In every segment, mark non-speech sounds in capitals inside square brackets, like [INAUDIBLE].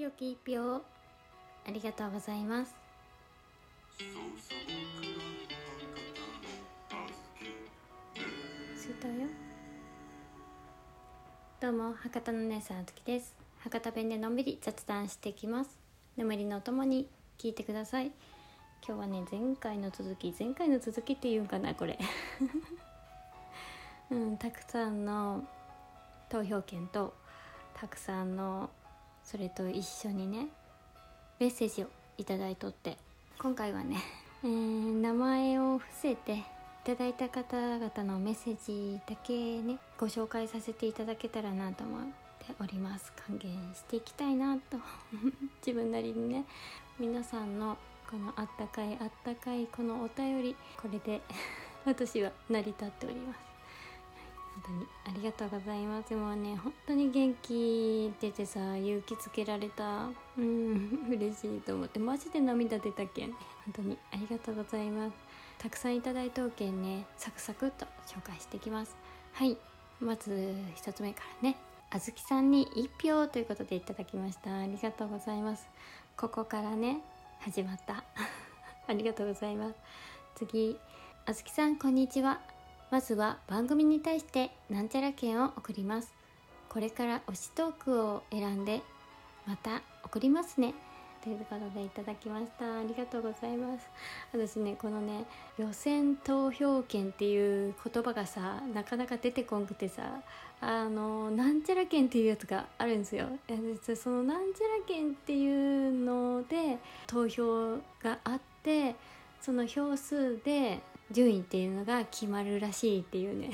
清き一票ありがとうございます。すたよどうも博多の姉さんあつきです博多弁でのんびり雑談していきます眠りのともに聞いてください今日はね前回の続き前回の続きっていうんかなこれうんたくさんの投票権とたくさんのそれと一緒にねメッセージをいただいとって。今回はね、[LAUGHS] えー、名前を伏せていただいた方々のメッセージだけねご紹介させていただけたらなと思っております。還元していきたいなと。[LAUGHS] 自分なりにね皆さんのこのあったかいあったかいこのお便りこれで [LAUGHS] 私は成り立っております。本当にありがとうございます。もうね本当に元気出てさ勇気づけられた。うん [LAUGHS] 嬉しいと思って。マジで涙出たけ？ん本当にありがとうございます。たくさんいただいたおけんねサクサクっと紹介していきます。はいまず1つ目からね。あずきさんに1票ということでいただきました。ありがとうございます。ここからね始まった。[LAUGHS] ありがとうございます。次あずきさんこんにちは。まずは番組に対してなんちゃら券を送ります。これから推しトークを選んでまた送りますね。ということでいただきました。ありがとうございます。私ねこのね予選投票権っていう言葉がさなかなか出てこんくてさあのなんちゃら券っていうやつがあるんですよ。そのなんちゃら券っていうので投票があってその票数で順位っていうのが決まるらしいっていうね。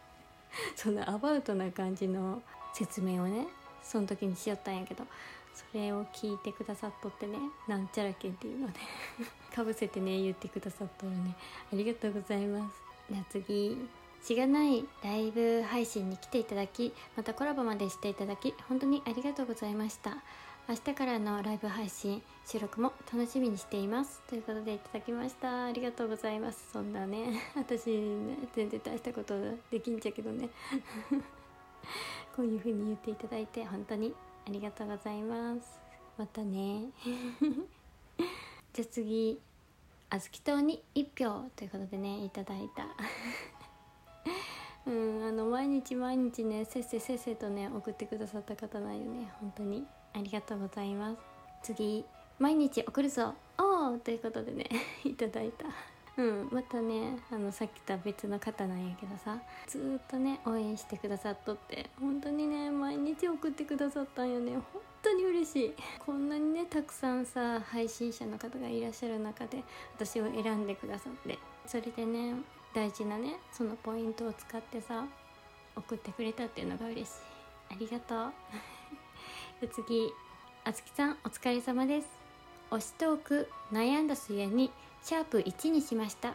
[LAUGHS] そのアバウトな感じの説明をねその時にしよったんやけどそれを聞いてくださっとってねなんちゃらけっていうのでかぶせてね言ってくださっとるね。ありがとうございます。じゃあ次しがないライブ配信に来ていただきまたコラボまでしていただき本当にありがとうございました。明日からのライブ配信収録も楽しみにしています。ということでいただきました。ありがとうございます。そんなね私ね全然大したことできんちゃけどね。[LAUGHS] こういう風に言っていただいて本当にありがとうございます。またね。[LAUGHS] じゃあ次あずき党に1票ということでねいただいた。[LAUGHS] うんあの毎日毎日ねせっせせっせとね送ってくださった方なんよね。本当に。ありがとうございます。次毎日送るぞ。おーということでね [LAUGHS] いただいた。うんまたねあのさっきとは別の方なんやけどさずっとね応援してくださっとって本当にね毎日送ってくださったんよね。本当に嬉しい。こんなにねたくさんさ配信者の方がいらっしゃる中で私を選んでくださってそれでね大事なねそのポイントを使ってさ送ってくれたっていうのが嬉しい。ありがとう。次あつきさんお疲れ様です。推しトーク悩んだ末にシャープ1にしました。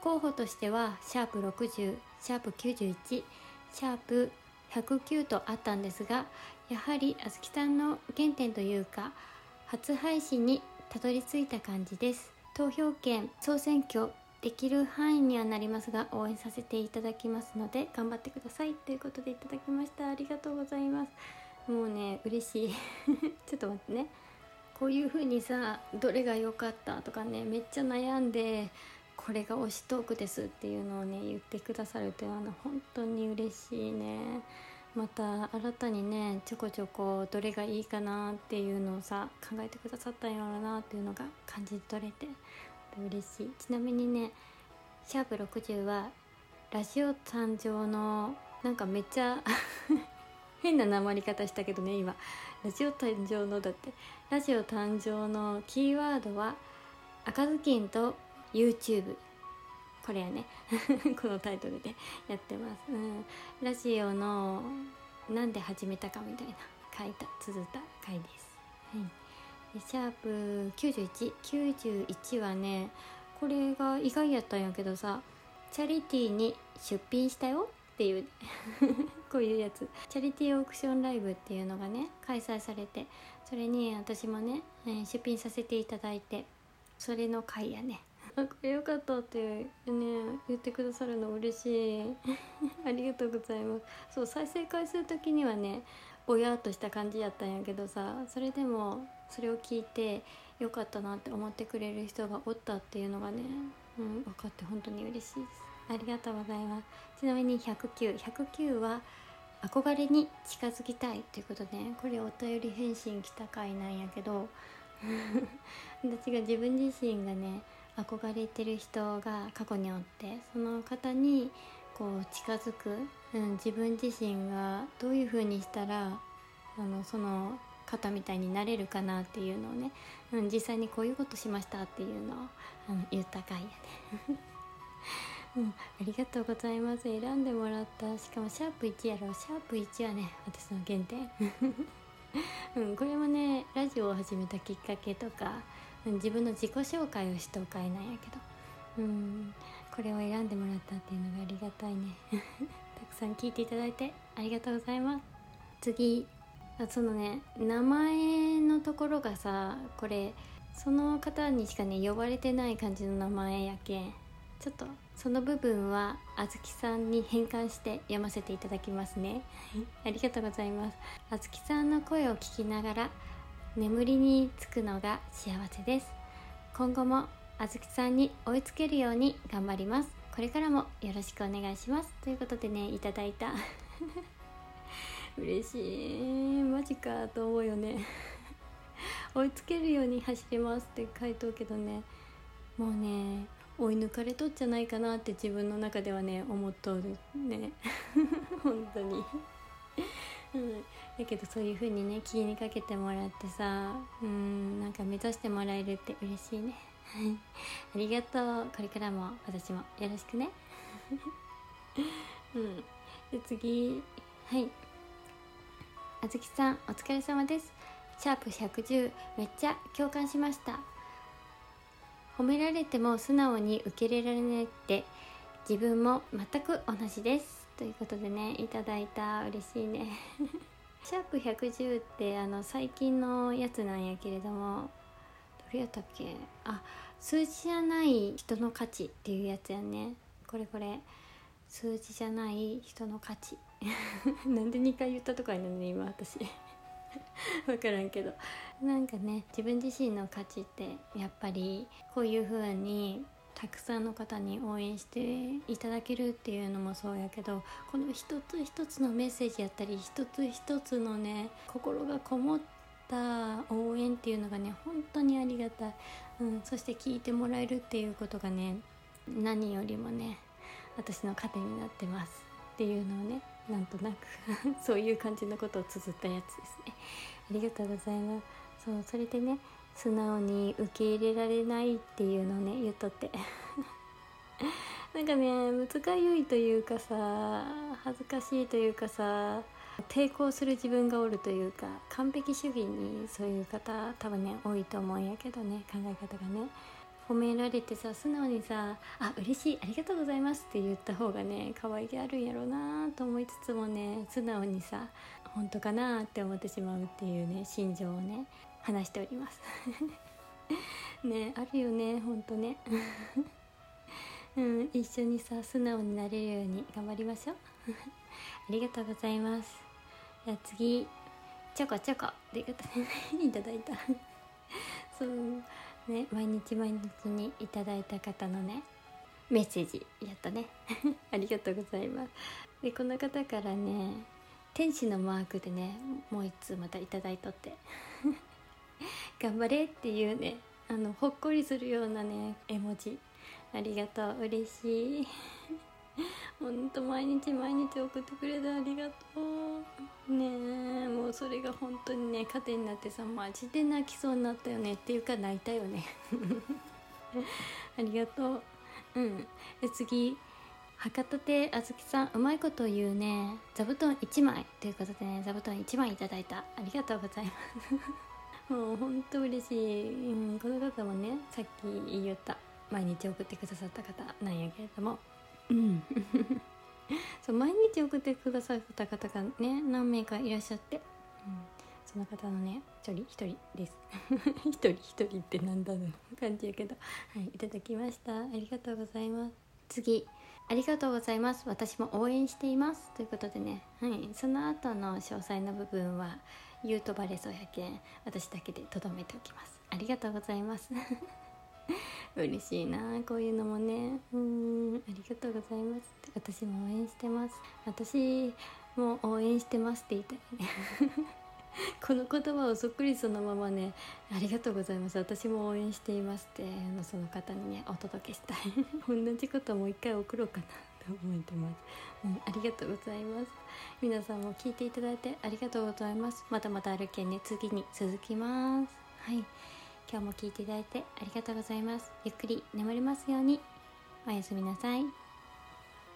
候補としてはシャープ60シャープ91シャープ109とあったんですがやはりあずきさんの原点というか初配信にたどり着いた感じです。投票権総選挙できる範囲にはなりますが応援させていただきますので頑張ってください。ということでいただきました。ありがとうございます。もうね嬉しい。[LAUGHS] ちょっと待ってね。こういう風にさどれが良かったとかねめっちゃ悩んでこれが推しトークですっていうのをね言ってくださるというのは本当に嬉しいね。また新たにねちょこちょこどれがいいかなっていうのをさ考えてくださったんやろうなっていうのが感じ取れて嬉しい。ちなみにねシャープ60はラジオ誕生のなんかめっちゃ [LAUGHS] 変ななり方したけどね今。ラジオ誕生のだって。ラジオ誕生のキーワードは赤ずきんと YouTube これやね。[LAUGHS] このタイトルでやってます、うん、ラジオのなんで始めたかみたいな。書いた綴った回です、はい、シャープ9191はねこれが意外やったんやけどさチャリティーに出品したよ。っていう [LAUGHS] こういうやつ。チャリティーオークションライブっていうのがね開催されてそれに私もね、え、出品させていただいてそれの回やね。あこれよかったってね言ってくださるの嬉しい。[LAUGHS] ありがとうございます。そう再生回数的にはねぼやっとした感じやったんやけどさそれでもそれを聞いてよかったなって思ってくれる人がおったっていうのがね、うん、分かって本当に嬉しいです。ありがとうございますちなみに109109は憧れに近づきたいということでこれお便り返信来た回なんやけど [LAUGHS] 私が自分自身がね憧れてる人が過去におってその方にこう近づく、うん、自分自身がどういう風にしたらあのその方みたいになれるかなっていうのをね、うん、実際にこういうことしましたっていうのをあの言った回やね。うん、ありがとうございます。選んでもらった。しかもシャープ1やろ。シャープ1はね私の原点。[LAUGHS] うん、これもねラジオを始めたきっかけとか、うん、自分の自己紹介をしたおかいなんやけど、うん、これを選んでもらったっていうのがありがたいね。[LAUGHS] たくさん聞いていただいてありがとうございます。次。そのね名前のところがさこれその方にしかね呼ばれてない感じの名前やけん。ちょっとその部分はあずきさんに変換して読ませていただきますね。ありがとうございます。あずきさんの声を聞きながら眠りにつくのが幸せです。今後もあずきさんに追いつけるように頑張ります。これからもよろしくお願いします。ということでねいただいた。[LAUGHS] 嬉しい。マジかと思うよね。[LAUGHS] 追いつけるように走りますって書いとうけどね。もうね追い抜かれとっちゃないかなって自分の中ではね思っとるね。[LAUGHS] 本当に。うん。だけどそういう風にね気にかけてもらってさうんなんか目指してもらえるって嬉しいね。[LAUGHS] ありがとう。これからも私もよろしくね。[LAUGHS] うん。で次。はい。あずきさんお疲れ様です。シャープ110めっちゃ共感しました。褒められても素直に受け入れられないって自分も全く同じです。ということでねいただいた嬉しいね。[LAUGHS] シャープ110ってあの最近のやつなんやけれどもどれやったっけ？あ数字じゃない人の価値っていうやつやね。これこれ。数字じゃない人の価値。[LAUGHS] なんで2回言ったとかになるね今私。[LAUGHS] 分からんけど。なんかね自分自身の価値ってやっぱりこういう風にたくさんの方に応援していただけるっていうのもそうやけどこの一つ一つのメッセージやったり一つ一つのね心がこもった応援っていうのがね本当にありがたい、うん、そして聞いてもらえるっていうことがね何よりもね私の糧になってますっていうのをねなんとなく [LAUGHS] そういう感じのことを綴ったやつですね。ありがとうございます。そうそれでね素直に受け入れられないっていうのをね言っとって。[LAUGHS] なんかねむつがゆいというかさ恥ずかしいというかさ抵抗する自分がおるというか完璧主義にそういう方多分ね多いと思うんやけどね考え方がね。褒められてさ素直にさ「あ嬉しいありがとうございます」って言った方がね可愛げあるんやろうなと思いつつもね素直にさ本当かなって思ってしまうっていうね心情をね話しております。[LAUGHS] ねあるよねほんとね。[LAUGHS] うん一緒にさ素直になれるように頑張りましょう。[LAUGHS] ありがとうございます。じゃあ次ちょこちょこっていうことでいただいた。そう。ね毎日毎日にいただいた方のねメッセージやったね。[LAUGHS] ありがとうございます。でこの方からね天使のマークでねもう一通またいいとって。[LAUGHS] 頑張れっていうねあのほっこりするようなね絵文字。ありがとう。嬉しい。ほんと毎日毎日送ってくれてありがとうねえ。もうそれが本当にね糧になってさマジで泣きそうになったよね。っていうか泣いたよね。[LAUGHS] ありがとう。うん。で次。博多亭あずきさんうまいこと言うね。座布団1枚。ということでね座布団1枚いただいた。ありがとうございます。[LAUGHS] もうほんと嬉しい、うん、この方もねさっき言った。毎日送ってくださった方なんやけれども。そう毎日送ってくださった方がね何名かいらっしゃって、うん、その方のね一人一人です。[LAUGHS] 一人一人ってなんだろう感じやけど。はいいただきました。ありがとうございます。次。ありがとうございます。私も応援しています。ということでね、はい、その後の詳細の部分は言うとバレそうやけん私だけでとどめておきます。ありがとうございます。[LAUGHS] 嬉しいなこういうのもね。うんありがとうございます。私も応援してます。私も応援してますって言いたいね。[LAUGHS] この言葉をそっくりそのままね「ありがとうございます。私も応援しています」ってあのその方にねお届けしたい。[LAUGHS] 同じこともう一回送ろうかなと思ってます、うん、ありがとうございます。皆さんも聞いていただいてありがとうございます。またまたあるけんね次に続きます。はい。今日も聞いていただいてありがとうございます。ゆっくり眠れますように。おやすみなさい。